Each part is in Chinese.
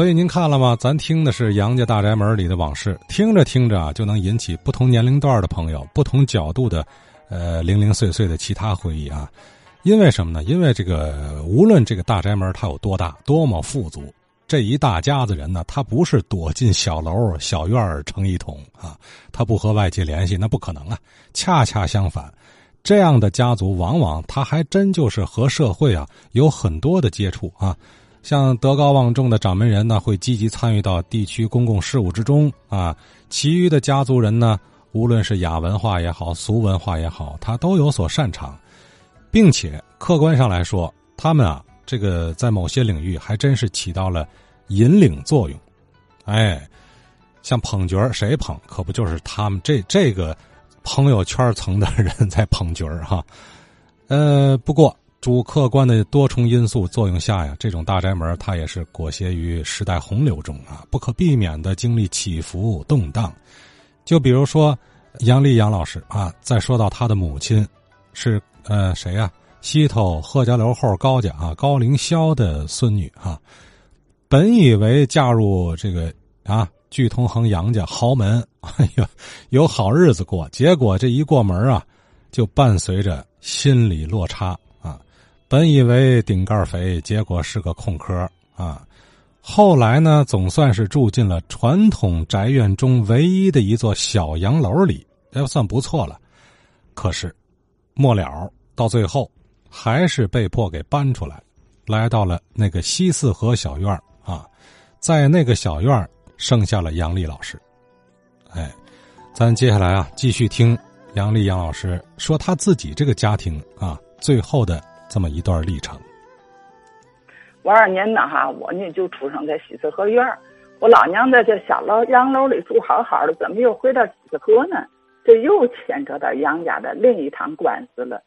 所以您看了吗？咱听的是杨家大宅门里的往事，听着听着啊，就能引起不同年龄段的朋友、不同角度的，呃，零零碎碎的其他回忆啊。因为什么呢？因为这个无论这个大宅门它有多大、多么富足，这一大家子人呢，他不是躲进小楼、小院成一统啊，他不和外界联系，那不可能啊。恰恰相反，这样的家族往往他还真就是和社会啊有很多的接触啊。像德高望重的掌门人呢，会积极参与到地区公共事务之中啊。其余的家族人呢，无论是雅文化也好，俗文化也好，他都有所擅长，并且客观上来说，他们啊，这个在某些领域还真是起到了引领作用。哎，像捧角谁捧？可不就是他们这这个朋友圈层的人在捧角哈？呃，不过。主客观的多重因素作用下呀，这种大宅门它也是裹挟于时代洪流中啊，不可避免的经历起伏动荡。就比如说杨丽杨老师啊，再说到他的母亲，是呃谁呀？西头贺家楼后高家啊，高凌霄的孙女啊。本以为嫁入这个啊聚通恒杨家豪门，哎呀，有好日子过，结果这一过门啊，就伴随着心理落差。本以为顶盖肥，结果是个空壳啊！后来呢，总算是住进了传统宅院中唯一的一座小洋楼里，也算不错了。可是，末了到最后，还是被迫给搬出来，来到了那个西四合小院啊，在那个小院剩下了杨丽老师。哎，咱接下来啊，继续听杨丽杨老师说他自己这个家庭啊，最后的。这么一段历程。五二年呢，哈，我呢就出生在西四合院我老娘在这小楼洋楼里住好好的，怎么又回到西四合呢？这又牵扯到杨家的另一场官司了。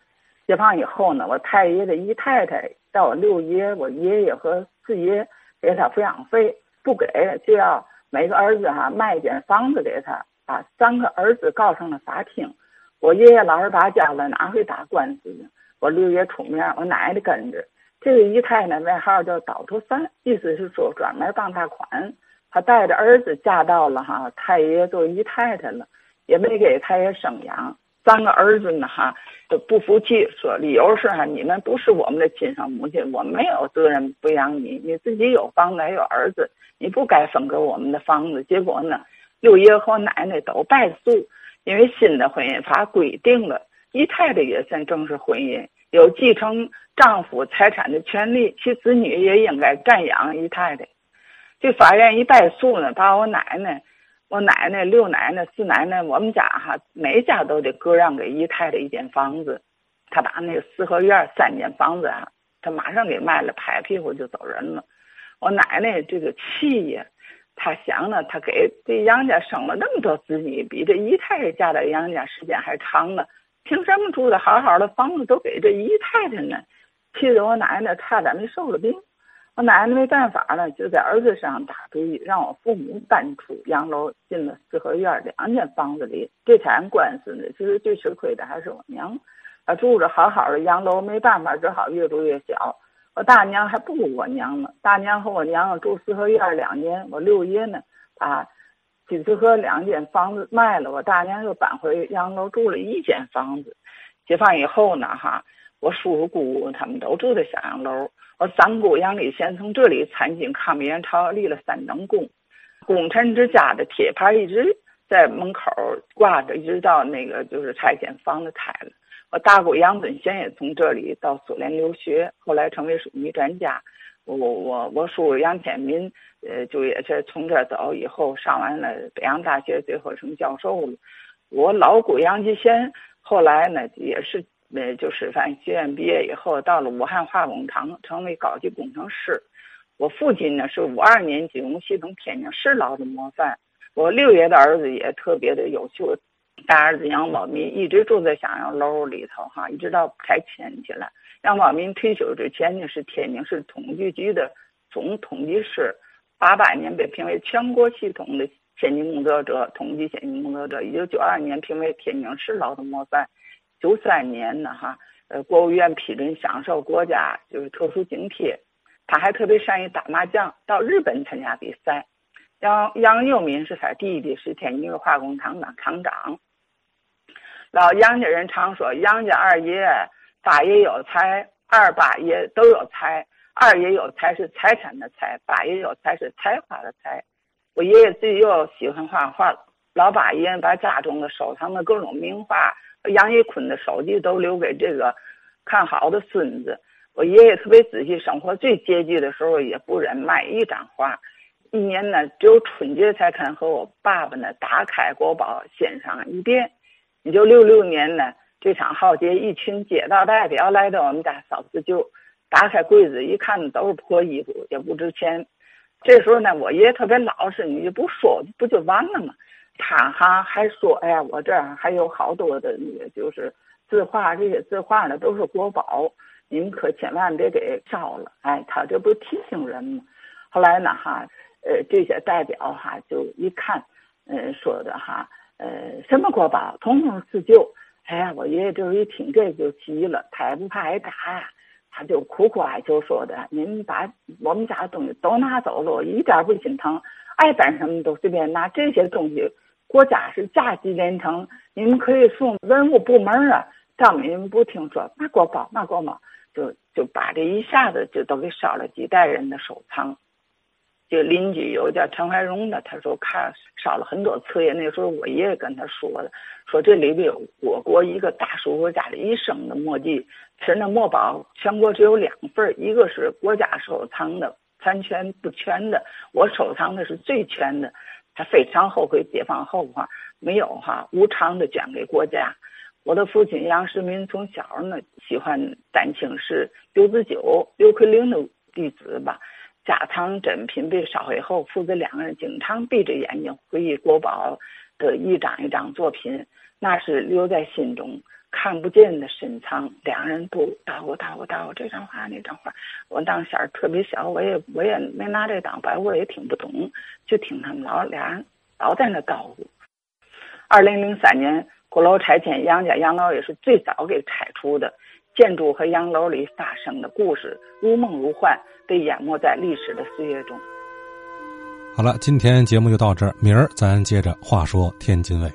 解放以后呢，我太爷的姨太太到我六爷、我爷爷和四爷给他抚养费，不给就要每个儿子哈卖一间房子给他，把三个儿子告上了法庭。我爷爷老实巴交了，哪会打官司呢？我六爷出面，我奶奶跟着。这个姨太呢，外号叫倒头三，意思是说专门傍大款。她带着儿子嫁到了哈太爷做姨太太了，也没给太爷生养。三个儿子呢哈都不服气，说理由是哈你们不是我们的亲生母亲，我没有责任抚养你。你自己有房子还有儿子，你不该分给我们的房子。结果呢，六爷和奶奶都败诉，因为新的婚姻法规定了。姨太太也算正式婚姻，有继承丈夫财产的权利，其子女也应该赡养姨太太。这法院一败诉呢，把我奶奶、我奶奶、六奶奶、四奶奶，我们家哈每家都得割让给姨太太一间房子。他把那个四合院三间房子啊，他马上给卖了，拍屁股就走人了。我奶奶这个气呀，她想呢，她给这杨家生了那么多子女，比这姨太太嫁到杨家时间还长呢。凭什么住的好好的房子都给这姨太太呢？气得我奶奶差点没受了病。我奶奶没办法了，就在儿子身上打主意，让我父母搬出洋楼，进了四合院两间房子里。这场官司呢，其实最吃亏的还是我娘。她住着好好的洋楼，没办法，只好越住越小。我大娘还不如我娘呢。大娘和我娘住四合院两年，我六爷呢，啊。西四合两间房子卖了，我大娘又搬回洋楼住了一间房子。解放以后呢，哈，我叔叔姑姑他们都住在小洋楼。我三姑杨丽贤从这里参军抗美援朝，立了三等功。功臣之家的铁牌一直在门口挂着，一直到那个就是拆迁房子拆了。我大姑杨尊贤也从这里到苏联留学，后来成为水泥专家。我我我我叔杨天民，呃，就也是从这走以后上完了北洋大学，最后成教授了。我老姑杨继贤后来呢，也是呃，就师范学院毕业以后，到了武汉化工厂成为高级工程师。我父亲呢是五二年金融系统天津市劳的模范。我六爷的儿子也特别的优秀，大儿子杨宝民一直住在襄阳楼里头哈，一直到拆迁去了。杨宝民退休之前呢，是天津市统计局的总统计师。八八年被评为全国系统的先进工作者，统计先进工作者。一九九二年评为天津市劳动模范。九三年呢，哈，呃，国务院批准享受国家就是特殊津贴。他还特别善于打麻将，到日本参加比赛。杨杨佑民是他弟弟，是天津化工厂的厂长。老杨家人常说，杨家二爷大爷有才，二八爷都有才。二爷有才是财产的财，八爷有才是才华的才。我爷爷自己又喜欢画画，老八爷把家中的收藏的各种名画杨一坤的手机都留给这个看好的孙子。我爷爷特别仔细，生活最拮据的时候也不忍卖一张画。一年呢，只有春节才肯和我爸爸呢打开国宝欣赏一遍。你就六六年呢，这场浩劫，一群街道代表来到我们家扫自救。打开柜子一看，都是破衣服，也不值钱。这时候呢，我爷爷特别老实，你就不说，不就完了吗？他哈还说：“哎呀，我这儿还有好多的那个，就是字画，这些字画呢都是国宝，你们可千万别给烧了。”哎，他这不提醒人吗？后来呢，哈，呃，这些代表哈就一看，嗯，说的哈，呃，什么国宝，统统自救。哎呀，我爷爷这一听这就急了，他也不怕挨打呀。他就苦苦哀求说的：“您把我们家的东西都拿走了，我一点不心疼，爱办什么都随便拿。这些东西国家是价级连城，你们可以送文物部门啊。他们你们不听说，那国宝那国宝，就就把这一下子就都给烧了几代人的收藏。”就邻居有叫陈怀荣的，他说看烧了很多册页。那时候我爷爷跟他说的，说这里边有我国一个大书国家的一生的墨迹。其实那墨宝全国只有两份，一个是国家收藏的残全不全的，我收藏的是最全的。他非常后悔解放后哈没有哈无偿的捐给国家。我的父亲杨世民从小呢喜欢丹青是刘子久、刘奎龄的弟子吧。家藏珍品被烧毁后，父子两个人经常闭着眼睛回忆国宝的一张一张作品，那是留在心中看不见的深藏。两人都叨咕叨咕叨咕这张画那张画，我当时特别小，我也我也没拿这当白，我也听不懂，就听他们老俩人老在那叨咕。二零零三年鼓楼拆迁，杨家杨老也是最早给拆除的。建筑和洋楼里发生的故事如梦如幻，被淹没在历史的岁月中。好了，今天节目就到这儿，明儿咱接着话说天津卫。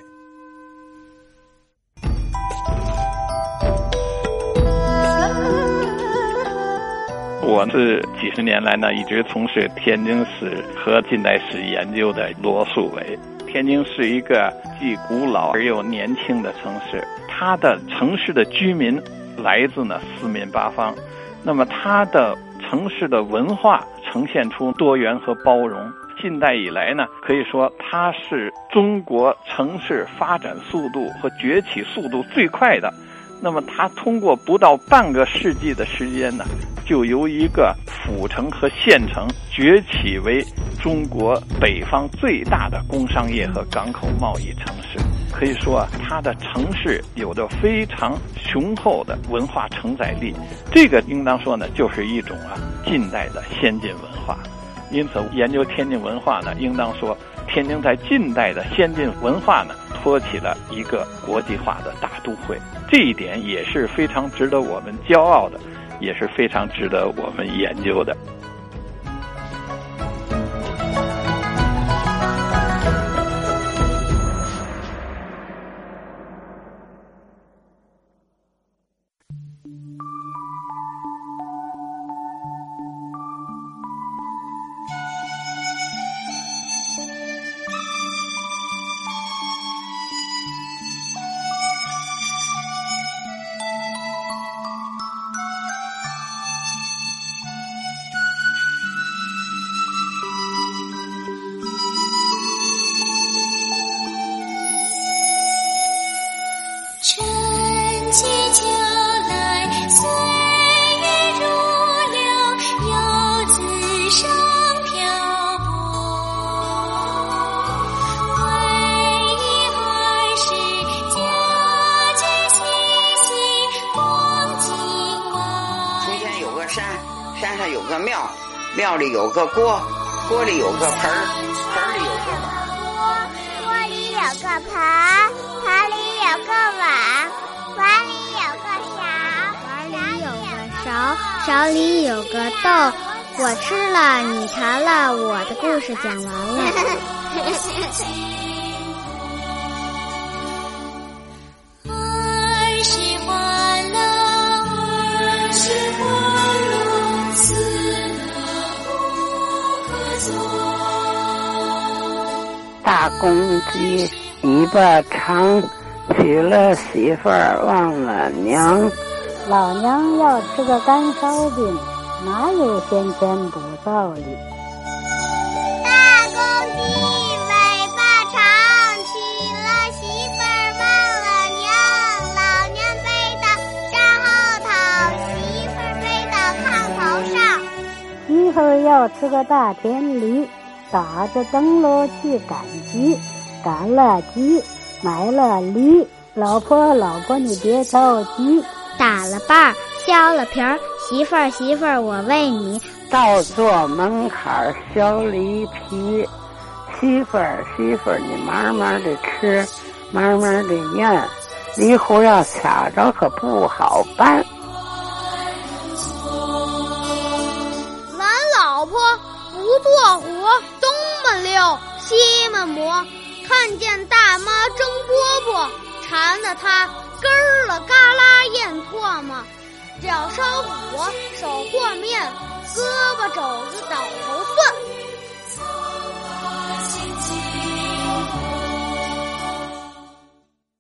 我是几十年来呢一直从事天津史和近代史研究的罗素伟。天津是一个既古老而又年轻的城市，它的城市的居民。来自呢四面八方，那么它的城市的文化呈现出多元和包容。近代以来呢，可以说它是中国城市发展速度和崛起速度最快的。那么它通过不到半个世纪的时间呢，就由一个府城和县城崛起为中国北方最大的工商业和港口贸易城市。可以说啊，它的城市有着非常雄厚的文化承载力，这个应当说呢，就是一种啊近代的先进文化。因此，研究天津文化呢，应当说天津在近代的先进文化呢，托起了一个国际化的大都会。这一点也是非常值得我们骄傲的，也是非常值得我们研究的。庙里有个锅，锅里有个盆儿，盆里有个碗。锅锅里有个盆，盆里有个碗，碗里有个勺，碗里有个勺，勺里有个豆，我吃了，你尝了，我的故事讲完了。大公鸡尾巴长，娶了媳妇儿忘了娘。老娘要吃个干烧饼，哪有先天不造的？大公鸡尾巴长，娶了媳妇儿忘了娘。老娘背到山后头，媳妇儿背到炕头上。媳妇儿要吃个大田里，打着灯笼去赶集，赶了集，买了梨。老婆，老婆，你别着急。打了瓣儿，削了皮儿，媳妇儿媳妇儿，我为你倒坐门槛儿削梨皮。媳妇儿媳妇儿，你慢慢的吃，慢慢的咽，梨核要卡着可不好办。俺老婆不做活，么溜，西么磨，看见大妈蒸饽饽，馋得他。根儿了嘎啦咽唾沫，脚烧火，手和面，胳膊肘子倒头蒜。